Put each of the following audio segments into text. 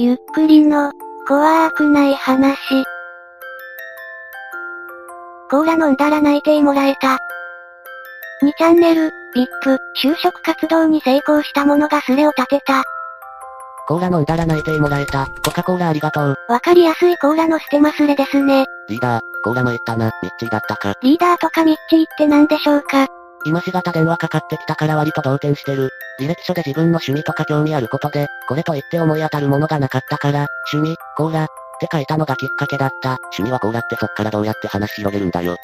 ゆっくりの、怖くない話。コーラ飲んだら泣いてもらえた。2チャンネル、VIP、就職活動に成功した者がスレを立てた。コーラ飲んだら泣いてもらえた。コカ・コーラありがとう。わかりやすいコーラの捨てますれですね。リーダー、コーラ参ったな、ミッチーだったか。リーダーとかミッチーって何でしょうか今しがた電話かかってきたから割と動転してる。履歴書で自分の趣味とか興味あることで、これと言って思い当たるものがなかったから、趣味、コーラ、って書いたのがきっかけだった。趣味はコーラってそっからどうやって話広げるんだよ。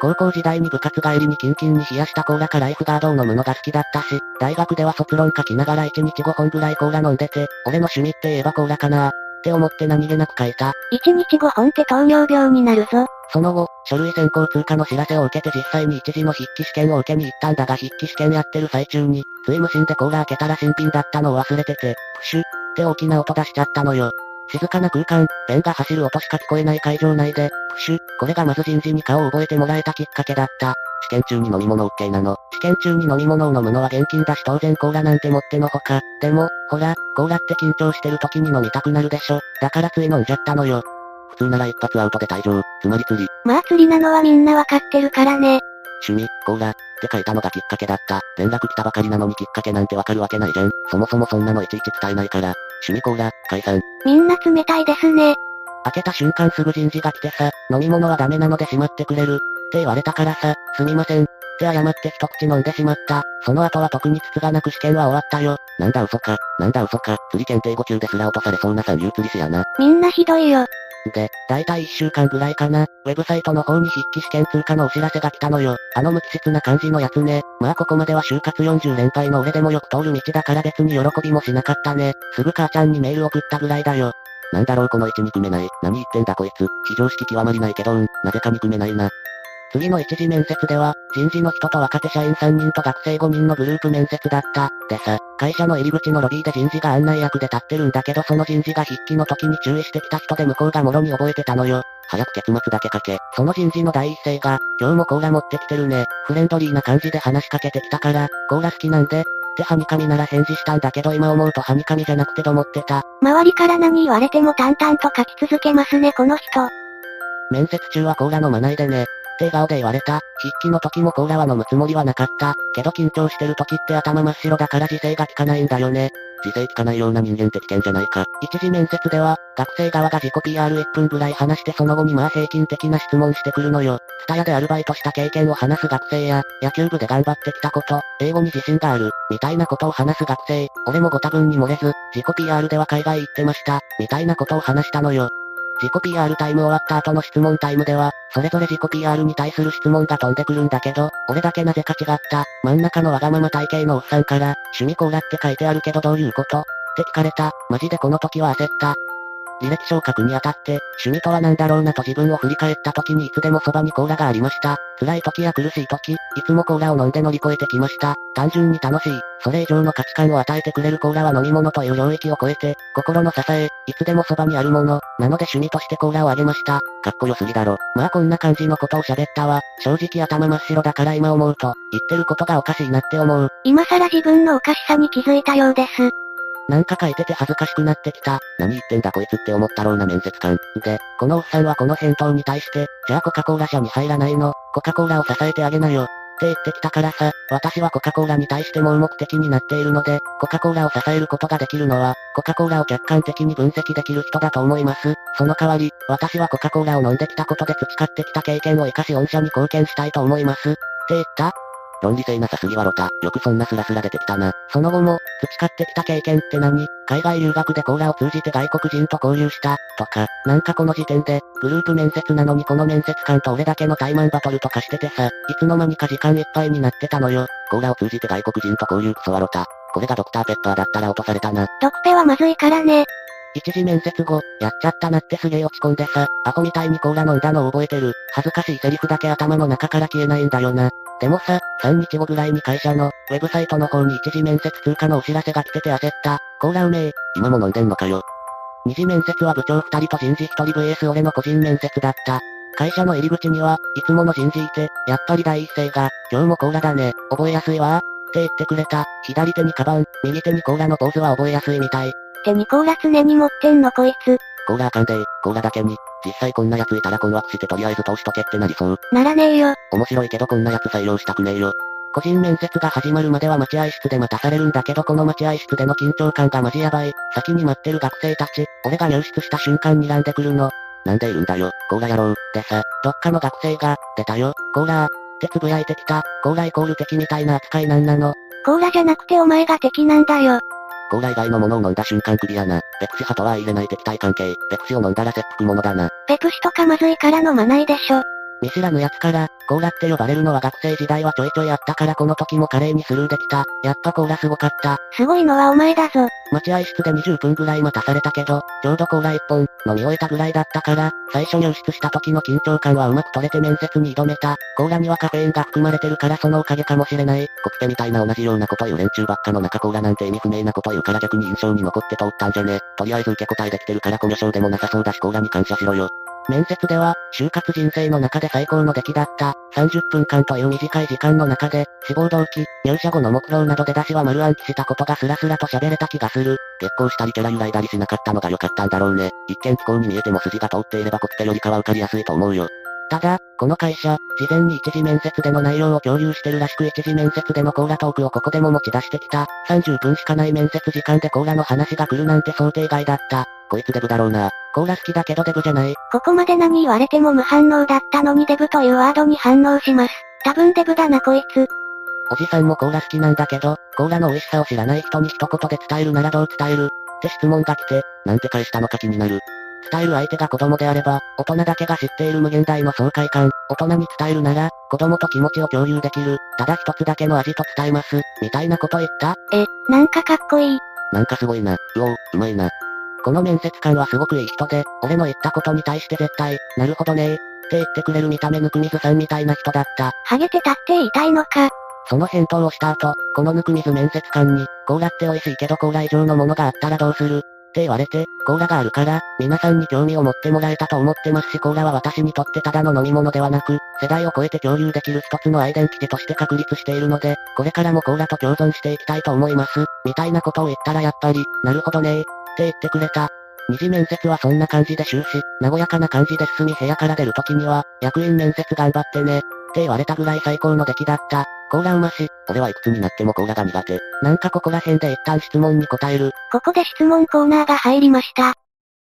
高校時代に部活帰りにキンキンに冷やしたコーラかライフガードを飲むのが好きだったし、大学では卒論書きながら1日5本ぐらいコーラ飲んでて、俺の趣味って言えばコーラかなって思って何気なく書いた。1日5本って糖尿病になるぞ。その後、書類選考通過の知らせを受けて実際に一時の筆記試験を受けに行ったんだが筆記試験やってる最中に、つい無心でコーラ開けたら新品だったのを忘れてて、プシュって大きな音出しちゃったのよ。静かな空間、ペンが走る音しか聞こえない会場内で、プシュ、これがまず人事に顔を覚えてもらえたきっかけだった。試験中に飲み物 OK なの。試験中に飲み物を飲むのは現金だし当然コーラなんてもってのほか。でも、ほら、コーラって緊張してる時に飲みたくなるでしょ。だからつい飲んじゃったのよ。普通なら一発アウトで退場、つまり釣り。まあ釣りなのはみんなわかってるからね。趣味、コーラ、って書いたのがきっかけだった。連絡来たばかりなのにきっかけなんてわかるわけないじゃん。そもそもそんなのいちいち伝えないから。趣味コーラ、解散。みんな冷たいですね。開けた瞬間すぐ人事が来てさ、飲み物はダメなのでしまってくれる。って言われたからさ、すみません。って謝って一口飲んでしまった。その後は特に筒がなく試験は終わったよ。なんだ嘘か、なんだ嘘か、釣り検定5級ですら落とされそうな三流釣り師やな。みんなひどいよ。で、だいたい一週間ぐらいかな、ウェブサイトの方に筆記試験通過のお知らせが来たのよ。あの無機質な感じのやつね。まあここまでは就活40連敗の俺でもよく通る道だから別に喜びもしなかったね。すぐ母ちゃんにメール送ったぐらいだよ。なんだろうこの1憎めない。何言ってんだこいつ。非常識極まりないけどうん、なぜか憎めないな。次の一次面接では、人事の人と若手社員3人と学生5人のグループ面接だった。でさ、会社の入り口のロビーで人事が案内役で立ってるんだけどその人事が筆記の時に注意してきた人で向こうがもろに覚えてたのよ。早く結末だけ書け。その人事の第一声が、今日もコーラ持ってきてるね。フレンドリーな感じで話しかけてきたから、コーラ好きなんで、ってハニカミなら返事したんだけど今思うとハニカミじゃなくてと思ってた。周りから何言われても淡々と書き続けますねこの人。面接中はコーラ飲まないでね。って笑顔で言われた。筆記の時もコーラは飲むつもりはなかった。けど緊張してる時って頭真っ白だから自制が効かないんだよね。自制効かないような人間って危険じゃないか。一次面接では、学生側が自己 PR1 分ぐらい話してその後にまあ平均的な質問してくるのよ。ツタヤでアルバイトした経験を話す学生や、野球部で頑張ってきたこと、英語に自信がある、みたいなことを話す学生、俺もご多分に漏れず、自己 PR では海外行ってました、みたいなことを話したのよ。自己 PR タイム終わった後の質問タイムでは、それぞれ自己 PR に対する質問が飛んでくるんだけど、俺だけなぜか違った。真ん中のわがまま体型のおっさんから、趣味コーラって書いてあるけどどういうことって聞かれた。マジでこの時は焦った。履歴書を書くにあたって、趣味とは何だろうなと自分を振り返った時にいつでもそばにコーラがありました。辛い時や苦しい時、いつもコーラを飲んで乗り越えてきました。単純に楽しい。それ以上の価値観を与えてくれるコーラは飲み物という領域を超えて、心の支え、いつでもそばにあるもの、なので趣味としてコーラをあげました。かっこよすぎだろ。まあこんな感じのことを喋ったわ。正直頭真っ白だから今思うと、言ってることがおかしいなって思う。今更自分のおかしさに気づいたようです。なんか書いてて恥ずかしくなってきた。何言ってんだこいつって思ったろうな面接官。で、このおっさんはこの返答に対して、じゃあコカ・コーラ社に入らないのコカ・コーラを支えてあげなよ。って言ってきたからさ、私はコカ・コーラに対して盲目的になっているので、コカ・コーラを支えることができるのは、コカ・コーラを客観的に分析できる人だと思います。その代わり、私はコカ・コーラを飲んできたことで培ってきた経験を活かし御社に貢献したいと思います。って言った論理性なさすぎはロタ。よくそんなスラスラ出てきたな。その後も、培ってきた経験って何？海外留学でコーラを通じて外国人と交流した、とか、なんかこの時点で、グループ面接なのにこの面接官と俺だけのタイマンバトルとかしててさ、いつの間にか時間いっぱいになってたのよ。コーラを通じて外国人と交流クソワロタ。これがドクターペッパーだったら落とされたな。ドクペはまずいからね。一次面接後、やっちゃったなってすげえ落ち込んでさ、アホみたいにコーラ飲んだのを覚えてる。恥ずかしいセリフだけ頭の中から消えないんだよな。でもさ、3日後ぐらいに会社の、ウェブサイトの方に一次面接通過のお知らせが来てて焦った。コーラうめえ。今も飲んでんのかよ。二次面接は部長2人と人事1人 vs 俺の個人面接だった。会社の入り口には、いつもの人事いて、やっぱり第一声が、今日もコーラだね、覚えやすいわって言ってくれた。左手にカバン、右手にコーラのポーズは覚えやすいみたい。手にコーラ常に持ってんのこいつ。コーラあかんでー、コーラだけに。実際こんな奴いたら困惑してとりあえず通しとけってなりそう。ならねえよ。面白いけどこんな奴採用したくねえよ。個人面接が始まるまでは待合室で待たされるんだけどこの待合室での緊張感がマジやばい。先に待ってる学生たち、俺が入室した瞬間に睨んでくるの。なんでいるんだよ、コーラ野郎。でさ、どっかの学生が、出たよ、コーラー。ってつぶやいてきた、コーライコール敵みたいな扱いなんなの。コーラじゃなくてお前が敵なんだよ。コーラ以外のものを飲んだ瞬間クビやな。ペプシ派とは言いれない敵対関係。ペプシを飲んだら切腹者だな。ペプシとかまずいから飲まないでしょ。見知らぬ奴から、コーラって呼ばれるのは学生時代はちょいちょいあったからこの時も華麗にスルーできた。やっぱコーラすごかった。すごいのはお前だぞ。待合室で20分ぐらい待たされたけど、ちょうどコーラ1本、飲み終えたぐらいだったから、最初入室した時の緊張感はうまく取れて面接に挑めた。コーラにはカフェインが含まれてるからそのおかげかもしれない。コピペみたいな同じようなこと言う連中ばっかの中コーラなんて意味不明なこと言うから逆に印象に残って通ったんじゃね。とりあえず受け答えできてるからコミュ障でもなさそうだしコーラに感謝しろよ。面接では、就活人生の中で最高の出来だった。30分間という短い時間の中で、志望動機、入社後の目標など出だしは丸暗記したことがスラスラと喋れた気がする。月光したりキャラ揺らいだりしなかったのが良かったんだろうね。一見気候に見えても筋が通っていればコピペよりかは受かりやすいと思うよ。ただ、この会社、事前に一次面接での内容を共有してるらしく一次面接でのコーラトークをここでも持ち出してきた。30分しかない面接時間でコーラの話が来るなんて想定外だった。こいつデブだろうな。コーラ好きだけどデブじゃない。ここまで何言われても無反応だったのにデブというワードに反応します。多分デブだなこいつ。おじさんもコーラ好きなんだけど、コーラの美味しさを知らない人に一言で伝えるならどう伝える？って質問が来て、なんて返したのか気になる。伝える相手が子供であれば、大人だけが知っている無限大の爽快感、大人に伝えるなら、子供と気持ちを共有できる、ただ一つだけの味と伝えます、みたいなこと言った？え、なんかかっこいい。なんかすごいな、うおう、うまいな。この面接官はすごくいい人で、俺の言ったことに対して絶対、なるほどねー、って言ってくれる見た目ぬくみずさんみたいな人だった。ハゲてたって言いたいのか？その返答をした後、このぬくみず面接官に、コーラって美味しいけどコーラ以上のものがあったらどうする？って言われて、コーラがあるから、皆さんに興味を持ってもらえたと思ってますしコーラは私にとってただの飲み物ではなく、世代を超えて共有できる一つのアイデンティティとして確立しているので、これからもコーラと共存していきたいと思います、みたいなことを言ったらやっぱり、なるほどねー、って言ってくれた。二次面接はそんな感じで終始、和やかな感じで進み部屋から出る時には、役員面接頑張ってね、って言われたぐらい最高の出来だった。コーラうまし、俺はいくつになってもコーラが苦手。なんかここら辺で一旦質問に答える。ここで質問コーナーが入りました。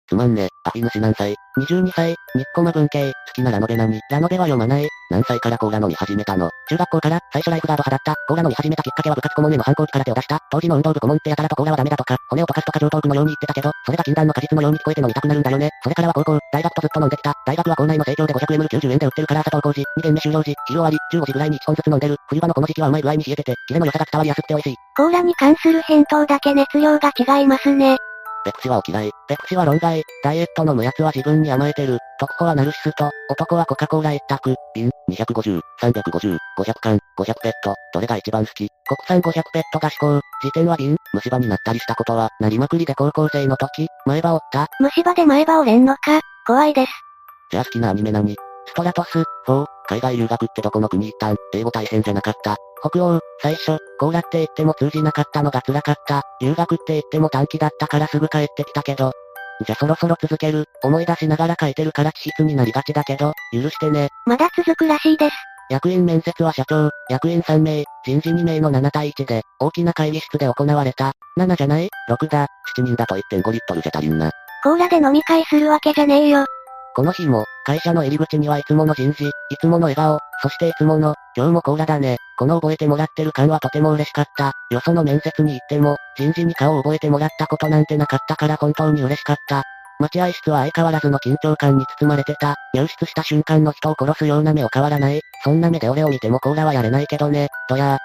つまんね。アフィ主何歳 ?22 歳。日コマ文系。好きなラノベ何？ラノベは読まない。何歳からコーラ飲み始めたの？中学校から、最初ライフガード派だった。コーラ飲み始めたきっかけは部活顧問への反抗期から手を出した。当時の運動部顧問ってやたらとコーラはダメだとか、骨を溶かすとか上等句のように言ってたけど、それが禁断の果実のように聞こえて飲みたくなるんだよね。それからは高校、大学とずっと飲んできた。大学は校内の成長で 500ml90 円で売ってるから朝登校時、2限目終了時、昼終わり、15時ぐらいに1本ずつ飲んでる。冬場のこの時期はうまい具合に冷えてて、キレの良さが伝わりやすくて美味しい。コーラに関する返答だけ熱量が違いますね。ペクシはお嫌い。ペクシは論外。ダイエット飲む奴は自分に甘えてる。特保はナルシスト。男はコカ・コーラ一択。瓶、250、350、500缶、500ペット。どれが一番好き国産500ペットが至高。時点は瓶、虫歯になったりしたことは、なりまくりで高校生の時、前歯折った虫歯で前歯折れんのか怖いです。じゃあ好きなアニメ何？ストラトス、4、海外留学ってどこの国行ったん？英語大変じゃなかった。北欧、最初、コーラって言っても通じなかったのが辛かった。留学って言っても短期だったからすぐ帰ってきたけど。じゃそろそろ続ける。思い出しながら書いてるから気質になりがちだけど、許してね。まだ続くらしいです。役員面接は社長、役員3名、人事2名の7対1で、大きな会議室で行われた。7じゃない ?6 だ。7人だと1.5リットルじゃ足りんな。コーラで飲み会するわけじゃねえよ。この日も、会社の入り口にはいつもの人事、いつもの笑顔、そしていつもの、今日もコーラだね。この覚えてもらってる感はとても嬉しかった。よその面接に行っても、人事に顔を覚えてもらったことなんてなかったから本当に嬉しかった。待合室は相変わらずの緊張感に包まれてた。入室した瞬間の人を殺すような目を変わらない。そんな目で俺を見てもコーラはやれないけどね。どや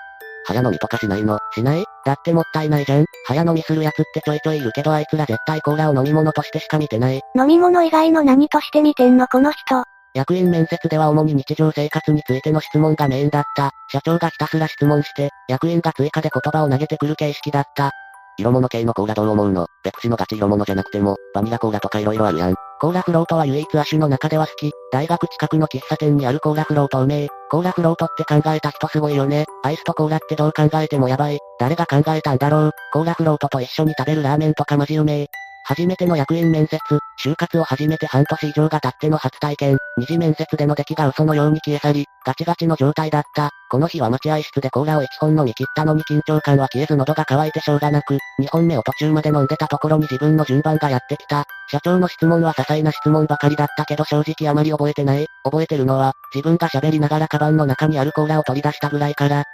早飲みとかしないの？しないだってもったいないじゃん。早飲みする奴ってちょいちょいいるけどあいつら絶対コーラを飲み物としてしか見てない。飲み物以外の何として見てんのこの人。役員面接では主に日常生活についての質問がメインだった。社長がひたすら質問して、役員が追加で言葉を投げてくる形式だった。色物系のコーラどう思うの？ペプシのガチ色物じゃなくても、バニラコーラとか色々あるやん。コーラフロートは唯一亜種の中では好き。大学近くの喫茶店にあるコーラフロートうめえ。コーラフロートって考えた人すごいよね。アイスとコーラってどう考えてもやばい。誰が考えたんだろう。コーラフロートと一緒に食べるラーメンとかマジうめえ。初めての役員面接、就活を始めて半年以上が経っての初体験、二次面接での出来が嘘のように消え去り、ガチガチの状態だった。この日は待合室でコーラを1本飲み切ったのに緊張感は消えず喉が渇いてしょうがなく、2本目を途中まで飲んでたところに自分の順番がやってきた。社長の質問は些細な質問ばかりだったけど正直あまり覚えてない。覚えてるのは、自分が喋りながらカバンの中にあるコーラを取り出したぐらいから。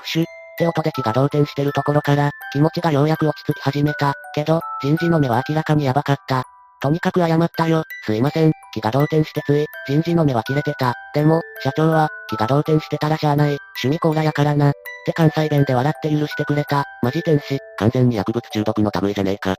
プシュ、って音で気が動転してるところから、気持ちがようやく落ち着き始めた。けど、人事の目は明らかにやばかった。とにかく謝ったよ。すいません。気が動転してつい、人事の目は切れてた。でも、社長は、気が動転してたらしゃあない。趣味コーラやからな。って関西弁で笑って許してくれた。マジ天使。完全に薬物中毒の類じゃねえか。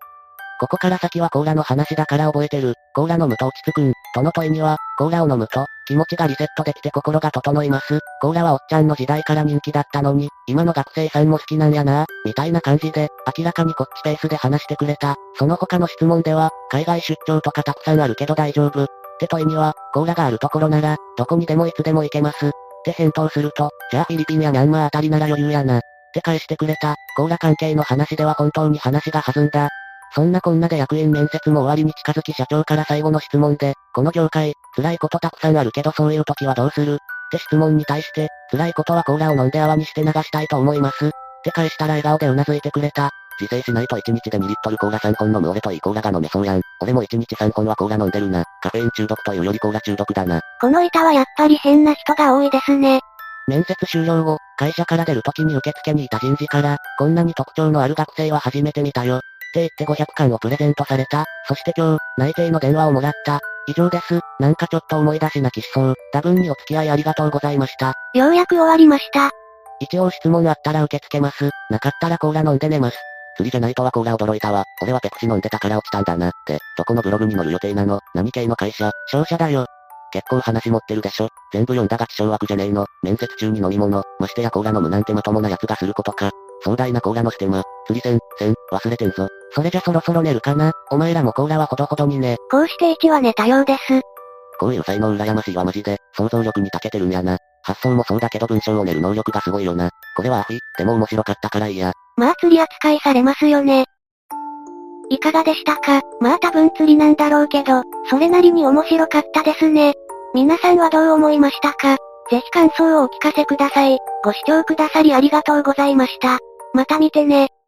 ここから先はコーラの話だから覚えてる。コーラ飲むと落ち着くん。との問いには、コーラを飲むと、気持ちがリセットできて心が整います。コーラはおっちゃんの時代から人気だったのに、今の学生さんも好きなんやなみたいな感じで、明らかにこっちペースで話してくれた。その他の質問では、海外出張とかたくさんあるけど大丈夫。って問いには、コーラがあるところなら、どこにでもいつでも行けます。って返答すると、じゃあフィリピンやミャンマーあたりなら余裕やな。って返してくれた。コーラ関係の話では本当に話が弾んだ。そんなこんなで役員面接も終わりに近づき社長から最後の質問で、この業界、辛いことたくさんあるけどそういう時はどうする？って質問に対して、辛いことはコーラを飲んで泡にして流したいと思います。って返したら笑顔で頷いてくれた。自制しないと1日で2リットルコーラ3本飲む俺といいコーラが飲めそうやん。俺も1日3本はコーラ飲んでるな。カフェイン中毒というよりコーラ中毒だな。この板はやっぱり変な人が多いですね。面接終了後、会社から出る時に受付にいた人事から、こんなに特徴のある学生は初めて見たよ。って言って500巻をプレゼントされた。そして今日、内定の電話をもらった。以上です。なんかちょっと思い出し泣きしそう。多分にお付き合いありがとうございました。ようやく終わりました。一応質問あったら受け付けます。なかったらコーラ飲んで寝ます。釣りじゃないとはコーラ驚いたわ。俺はペプシ飲んでたから落ちたんだなって。どこのブログに載る予定なの何系の会社商社だよ。結構話持ってるでしょ。全部読んだが気象枠じゃねえの。面接中に飲み物、ましてやコーラ飲むなんてまともな奴がすることか。壮大なコーラのステマ、釣り線、線、忘れてんぞ。それじゃそろそろ寝るかな。お前らもコーラはほどほどにね。こうして1は寝たようです。こういう才能羨ましいわマジで。想像力に長けてるんやな。発想もそうだけど文章を練る能力がすごいよな。これはアフィ、でも面白かったからいいや。まあ釣り扱いされますよね。いかがでしたか？まあ多分釣りなんだろうけど、それなりに面白かったですね。皆さんはどう思いましたか？ぜひ感想をお聞かせください。ご視聴くださりありがとうございました。また見てね。